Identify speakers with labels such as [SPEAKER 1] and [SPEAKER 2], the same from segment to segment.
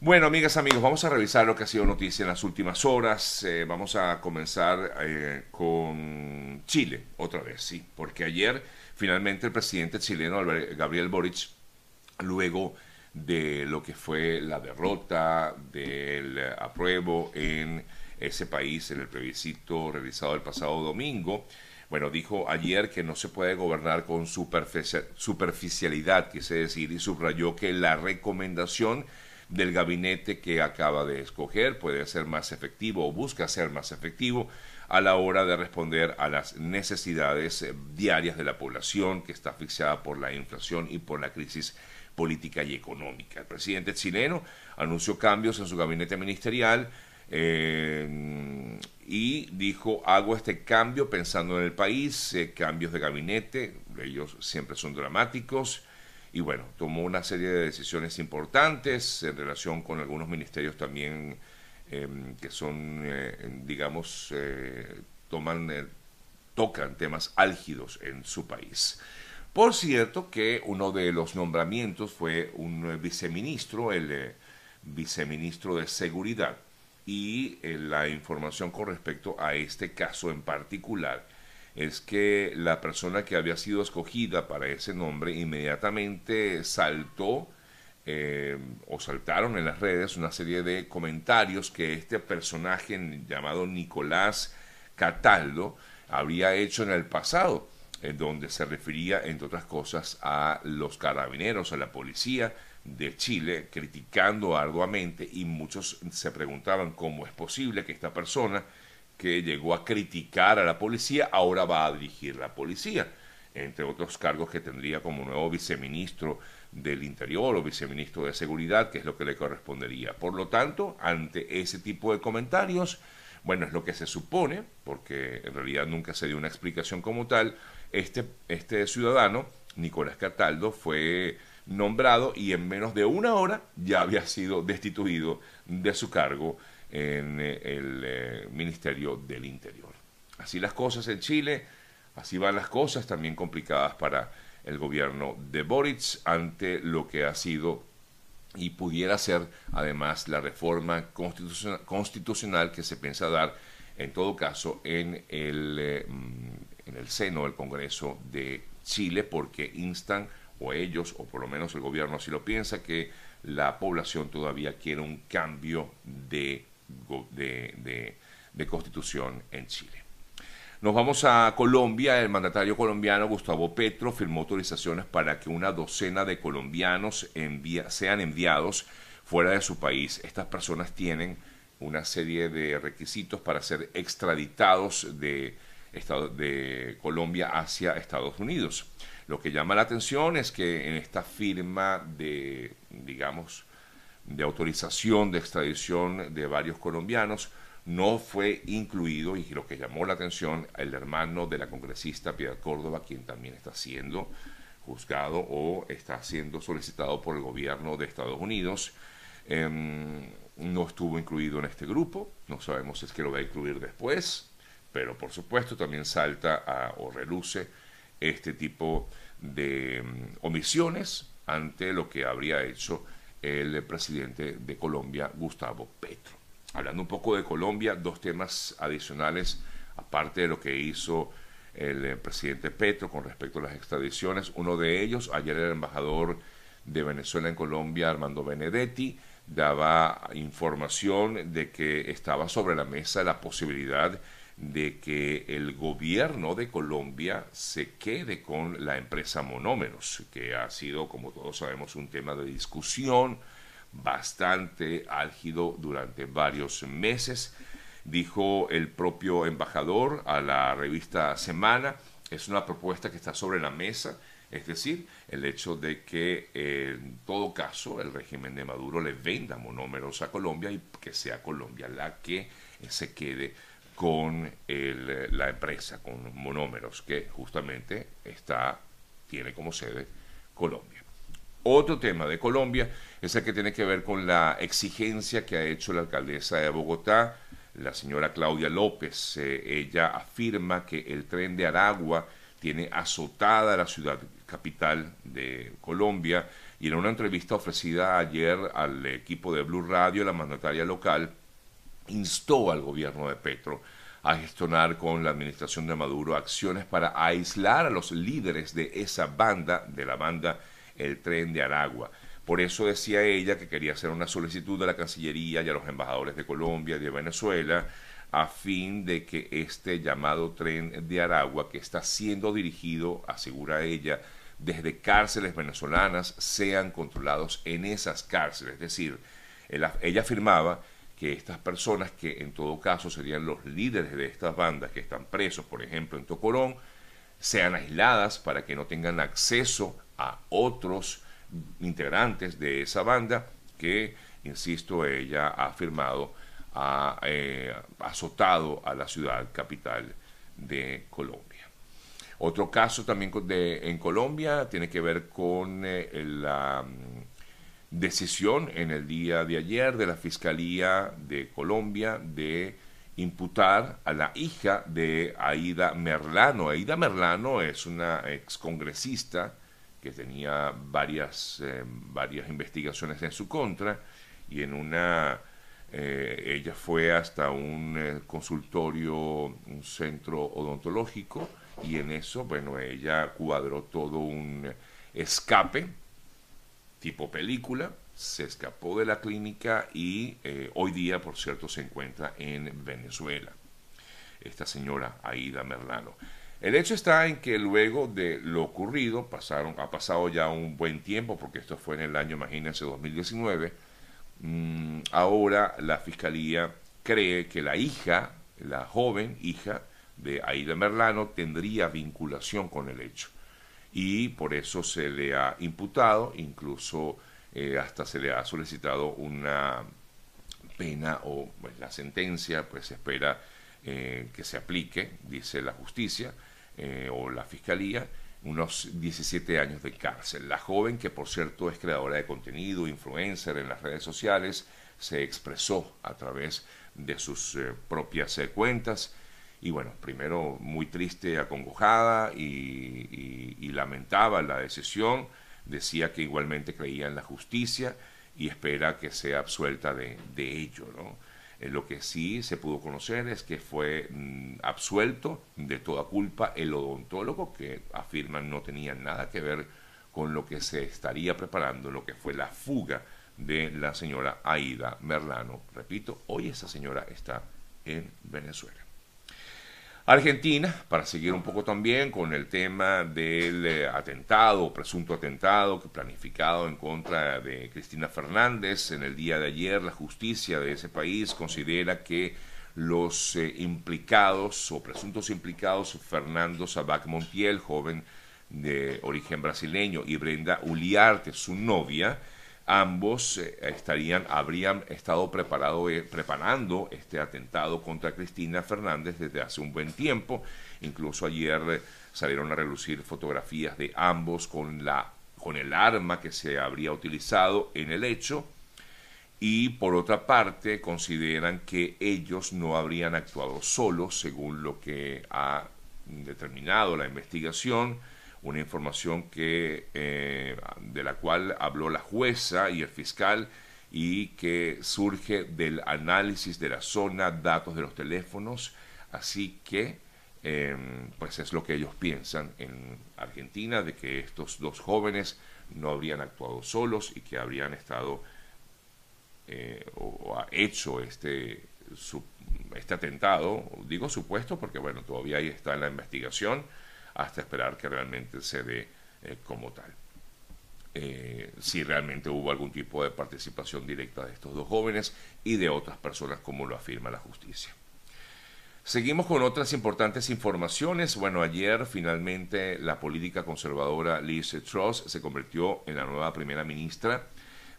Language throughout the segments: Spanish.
[SPEAKER 1] Bueno, amigas, amigos, vamos a revisar lo que ha sido noticia en las últimas horas. Eh, vamos a comenzar eh, con Chile, otra vez, sí, porque ayer finalmente el presidente chileno Gabriel Boric, luego de lo que fue la derrota del apruebo en ese país en el plebiscito realizado el pasado domingo, bueno, dijo ayer que no se puede gobernar con superficialidad, quise decir, y subrayó que la recomendación del gabinete que acaba de escoger puede ser más efectivo o busca ser más efectivo a la hora de responder a las necesidades eh, diarias de la población que está asfixiada por la inflación y por la crisis política y económica. El presidente chileno anunció cambios en su gabinete ministerial eh, y dijo, hago este cambio pensando en el país, eh, cambios de gabinete, ellos siempre son dramáticos, y bueno, tomó una serie de decisiones importantes en relación con algunos ministerios también em, que son, eh, digamos, eh, toman, eh, tocan temas álgidos en su país. Por cierto que uno de los nombramientos fue un viceministro, el viceministro de Seguridad, y la información con respecto a este caso en particular es que la persona que había sido escogida para ese nombre inmediatamente saltó eh, o saltaron en las redes una serie de comentarios que este personaje llamado Nicolás Cataldo habría hecho en el pasado, en donde se refería, entre otras cosas, a los carabineros, a la policía de Chile, criticando arduamente y muchos se preguntaban cómo es posible que esta persona que llegó a criticar a la policía, ahora va a dirigir la policía, entre otros cargos que tendría como nuevo viceministro del Interior o viceministro de Seguridad, que es lo que le correspondería. Por lo tanto, ante ese tipo de comentarios, bueno, es lo que se supone, porque en realidad nunca se dio una explicación como tal, este, este ciudadano, Nicolás Cataldo, fue nombrado y en menos de una hora ya había sido destituido de su cargo en eh, el eh, Ministerio del Interior. Así las cosas en Chile, así van las cosas también complicadas para el gobierno de Boric ante lo que ha sido y pudiera ser además la reforma constitucional, que se piensa dar en todo caso en el, eh, mm, en el seno del Congreso de Chile porque instan o ellos o por lo menos el gobierno así lo piensa que la población todavía quiere un cambio de de, constitución en Chile. Nos vamos a Colombia. El mandatario colombiano Gustavo Petro firmó autorizaciones para que una docena de colombianos sean enviados fuera de su país. Estas personas tienen una serie de requisitos para ser extraditados de, de Colombia hacia Estados Unidos. Lo que llama la atención es que en esta firma de, digamos, de autorización de extradición de varios colombianos, no fue incluido, y lo que llamó la atención, el hermano de la congresista Piedad Córdoba, quien también está siendo juzgado o está siendo solicitado por el gobierno de Estados Unidos. Em, no estuvo incluido en este grupo, no sabemos si es que lo va a incluir después, pero por supuesto también salta o reluce este tipo de em, omisiones ante lo que habría hecho el presidente de Colombia, Gustavo Petro. Hablando un poco de Colombia, dos temas adicionales, aparte de lo que hizo el eh, presidente Petro con respecto a las extradiciones. Uno de ellos, ayer el embajador de Venezuela en Colombia, Armando Benedetti, daba información de que estaba sobre la mesa la posibilidad de que el gobierno de Colombia se quede con la empresa Monómeros, que ha sido, como todos sabemos, un tema de discusión bastante álgido durante varios meses. Dijo el propio embajador a la revista Semana, es una propuesta que está sobre la mesa, es decir, el hecho de que en todo caso el régimen de Maduro le venda monómeros a Colombia y que sea Colombia la que se quede con la empresa, con Monómeros, que justamente está, tiene como sede Colombia. Otro tema de Colombia es el que tiene que ver con la exigencia que ha hecho la alcaldesa de Bogotá, la señora Claudia López. Eh, ella afirma que el tren de Aragua tiene azotada la ciudad capital de Colombia Y en una entrevista ofrecida ayer al equipo de Blue Radio, la mandataria local instó al gobierno de Petro a gestionar con la administración de Maduro acciones para aislar a los líderes de esa banda, de la banda El Tren de Aragua. Por eso decía ella que quería hacer una solicitud a la Cancillería y a los embajadores de Colombia y de Venezuela a fin de que este llamado tren de Aragua, que está siendo dirigido, asegura ella, desde cárceles venezolanas, sean controlados en esas cárceles. Es decir, ella afirmaba que estas personas, que en todo caso serían los líderes de estas bandas que están presos, por ejemplo, en Tocorón, sean aisladas para que no tengan acceso a otros integrantes de esa banda que, insisto, ella ha afirmado, ha eh, azotado a la ciudad capital de Colombia. Otro caso también de, en Colombia tiene que ver con eh, la mm, decisión en el día de ayer de la Fiscalía de Colombia de imputar a la hija de Aida Merlano. Aida Merlano es una excongresista que tenía varias, eh, varias investigaciones en su contra y en una eh, ella fue hasta un eh, consultorio, un centro odontológico y en eso, bueno, ella cuadró todo un escape tipo película, se escapó de la clínica y hoy día, por cierto, se encuentra en Venezuela. Esta señora Aida Merlano. El hecho está en que luego de lo ocurrido, pasaron, ha pasado ya un buen tiempo, porque esto fue en el año, imagínense, 2019, mm, ahora la Fiscalía cree que la hija, la joven hija de Aida Merlano, tendría vinculación con el hecho. Y por eso se le ha imputado, incluso eh, hasta se le ha solicitado una pena o pues, la sentencia, pues se espera eh, que se aplique, dice la justicia, eh, o la fiscalía, unos 17 años de cárcel. La joven, que por cierto es creadora de contenido, influencer en las redes sociales, se expresó a través de sus propias cuentas. Y bueno, primero muy triste, acongojada y, y, lamentaba la decisión. Decía que igualmente creía en la justicia y espera que sea absuelta de, de ello. ¿no? Eh, lo que sí se pudo conocer es que fue mm, absuelto de toda culpa el odontólogo que afirman no tenía nada que ver con lo que se estaría preparando, lo que fue la fuga de la señora Aida Merlano. Repito, hoy esa señora está en Venezuela. Argentina, para seguir un poco también con el tema del eh, atentado, presunto atentado que planificado en contra de Cristina Fernández. En el día de ayer, la justicia de ese país considera que los eh, implicados o presuntos implicados, Fernando Sabac Montiel, joven de origen brasileño, y Brenda Uliarte, su novia, ambos eh, estarían, habrían estado preparado, eh, preparando este atentado contra Cristina Fernández desde hace un buen tiempo. Incluso ayer eh, salieron a relucir fotografías de ambos con, la, con el arma que se habría utilizado en el hecho. Y por otra parte, consideran que ellos no habrían actuado solos, según lo que ha determinado la investigación una información que, cual habló la jueza y el fiscal y que surge del análisis de la zona, datos de los teléfonos, así que em, pues es lo que ellos piensan en Argentina, de que estos dos jóvenes no habrían actuado solos y que habrían estado eh, o, ha hecho este, este atentado, digo supuesto porque bueno, todavía ahí está en la investigación, hasta esperar que realmente se dé eh, como tal. Eh, si realmente hubo algún tipo de participación directa de estos dos jóvenes y de otras personas como lo afirma la justicia. Seguimos con otras importantes informaciones. Bueno, ayer finalmente la política conservadora Liz Truss se convirtió en la nueva primera ministra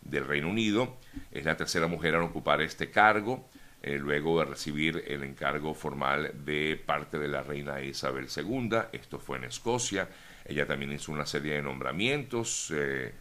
[SPEAKER 1] del Reino Unido. Es la tercera mujer en ocupar este cargo. Eh, luego de recibir el encargo formal de parte de la reina Isabel II. Esto fue en Escocia. Ella también hizo una serie de nombramientos eh,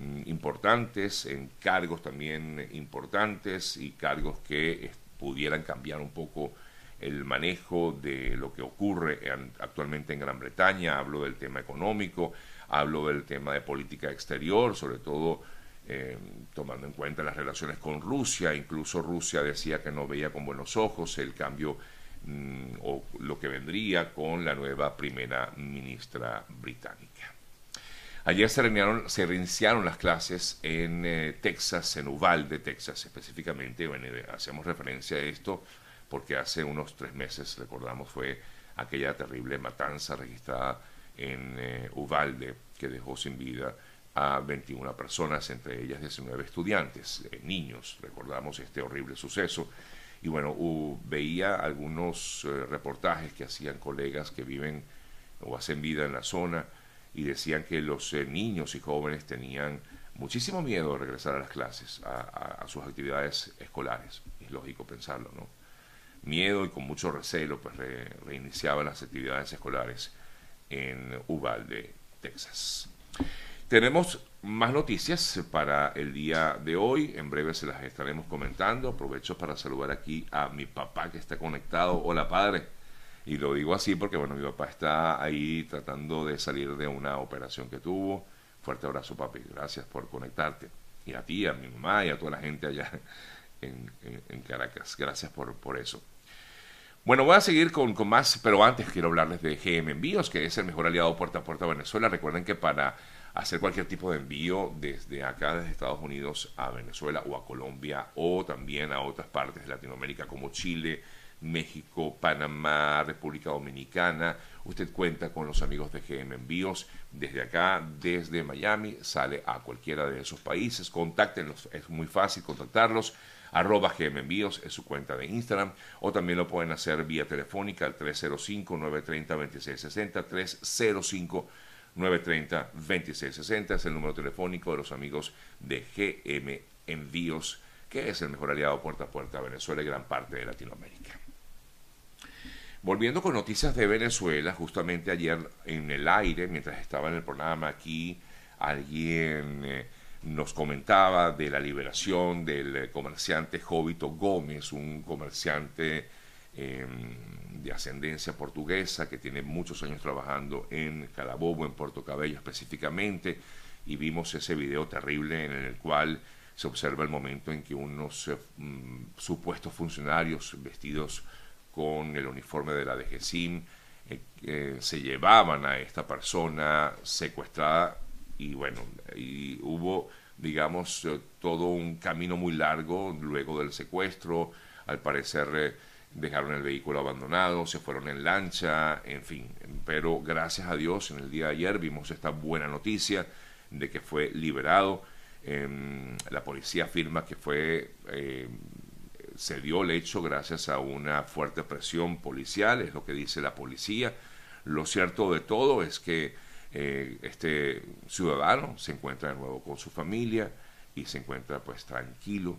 [SPEAKER 1] mm, importantes, en cargos también importantes y cargos que pudieran cambiar un poco el manejo de lo que ocurre actualmente en Gran Bretaña. Hablo del tema económico, Hablo del tema de política exterior, sobre todo eh, tomando en cuenta las relaciones con Rusia. Incluso Rusia decía que no veía con buenos ojos el cambio mm, o lo que vendría con la nueva primera ministra británica. Ayer se, reiniciaron las clases en eh, Texas, en Uvalde, Texas específicamente. Hacemos referencia a esto porque hace unos tres meses, recordamos, fue aquella terrible matanza registrada en eh, Uvalde que dejó sin vida a 21 personas, entre ellas 19 estudiantes, eh, niños. Recordamos este horrible suceso. Y bueno, veía algunos reportajes que hacían colegas que viven o hacen vida en la zona y decían que los eh, niños y jóvenes tenían muchísimo miedo de regresar a las clases, a, sus actividades escolares. Es lógico pensarlo, ¿no? Miedo y con mucho recelo, pues reiniciaban las actividades escolares en Uvalde, Texas. Tenemos más noticias para el día de hoy. En breve se las estaremos comentando. Aprovecho para saludar aquí a mi papá que está conectado. Hola, padre. Y lo digo así porque, bueno, mi papá está ahí tratando de salir de una operación que tuvo. Fuerte abrazo, papi. Gracias por conectarte. Y a ti, a mi mamá y a toda la gente allá en, Caracas. Gracias por, por eso. Bueno, voy a seguir con, con, más, pero antes quiero hablarles de GM Envíos, que es el mejor aliado puerta a puerta a Venezuela. Recuerden que para hacer cualquier tipo de envío desde acá, desde Estados Unidos a Venezuela o a Colombia o también a otras partes de Latinoamérica como Chile, México, Panamá, República Dominicana. Usted cuenta con los amigos de GM Envíos. Desde acá, desde Miami, sale a cualquiera de esos países. Contáctenlos, es muy fácil contactarlos. Arroba GM Envíos es su cuenta de Instagram. O también lo pueden hacer vía telefónica al 305-930-2660. 305-930-2660 es el número telefónico de los amigos de GM Envíos, que es el mejor aliado puerta a puerta a Venezuela y gran parte de Latinoamérica. Volviendo con noticias de Venezuela, justamente ayer en el aire, mientras estaba en el programa aquí, alguien eh, nos comentaba de la liberación del eh, comerciante Jovito Gómez, un comerciante em, de ascendencia portuguesa que tiene muchos años trabajando en Calabobo, en Puerto Cabello específicamente, y vimos ese video terrible en el cual se observa el momento en que unos eh, mm, supuestos funcionarios vestidos con el uniforme de la DGCIM, eh, se llevaban a esta persona secuestrada y bueno, y hubo, digamos, eh, todo un camino muy largo luego del secuestro, al parecer dejaron el vehículo abandonado, se fueron en lancha, en fin, pero gracias a Dios en el día de ayer vimos esta buena noticia de que fue liberado. Em, la policía afirma que fue se dio el hecho gracias a una fuerte presión policial, es lo que dice la policía. Lo cierto de todo es que eh, este ciudadano se encuentra de nuevo con su familia y se encuentra pues tranquilo,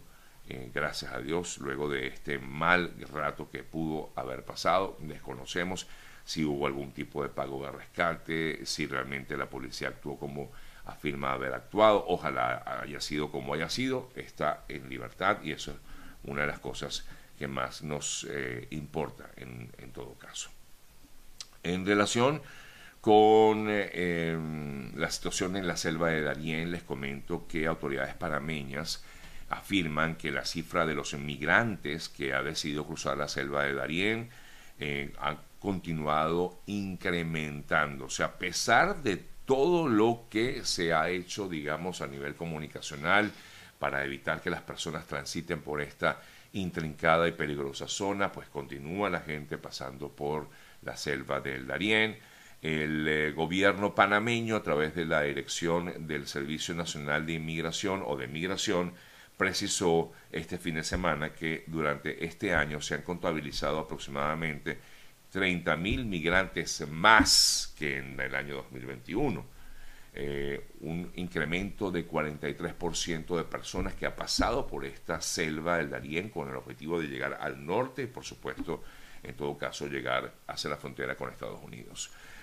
[SPEAKER 1] eh, gracias a Dios, luego de este mal rato que pudo haber pasado. Desconocemos si hubo algún tipo de pago de rescate, si realmente la policía actuó como afirma haber actuado. Ojalá haya sido como haya sido, está en libertad y eso es una de las cosas que más nos eh, importa en, todo caso. En relación con eh, em, la situación en la selva de Darién, les comento que autoridades panameñas afirman que la cifra de los inmigrantes que ha decidido cruzar la selva de Darién eh, ha continuado incrementándose, a pesar de todo lo que se ha hecho, digamos, a nivel comunicacional, para evitar que las personas transiten por esta intrincada y peligrosa zona, pues continúa la gente pasando por la selva del Darién. El eh, gobierno panameño, a través de la dirección del Servicio Nacional de Inmigración o de Migración, precisó este fin de semana que durante este año se han contabilizado aproximadamente 30.000 migrantes más que en el año 2021 eh, un incremento de 43% de personas que ha pasado por esta selva del Darién con el objetivo de llegar al norte y por supuesto en todo caso llegar hacia la frontera con Estados Unidos.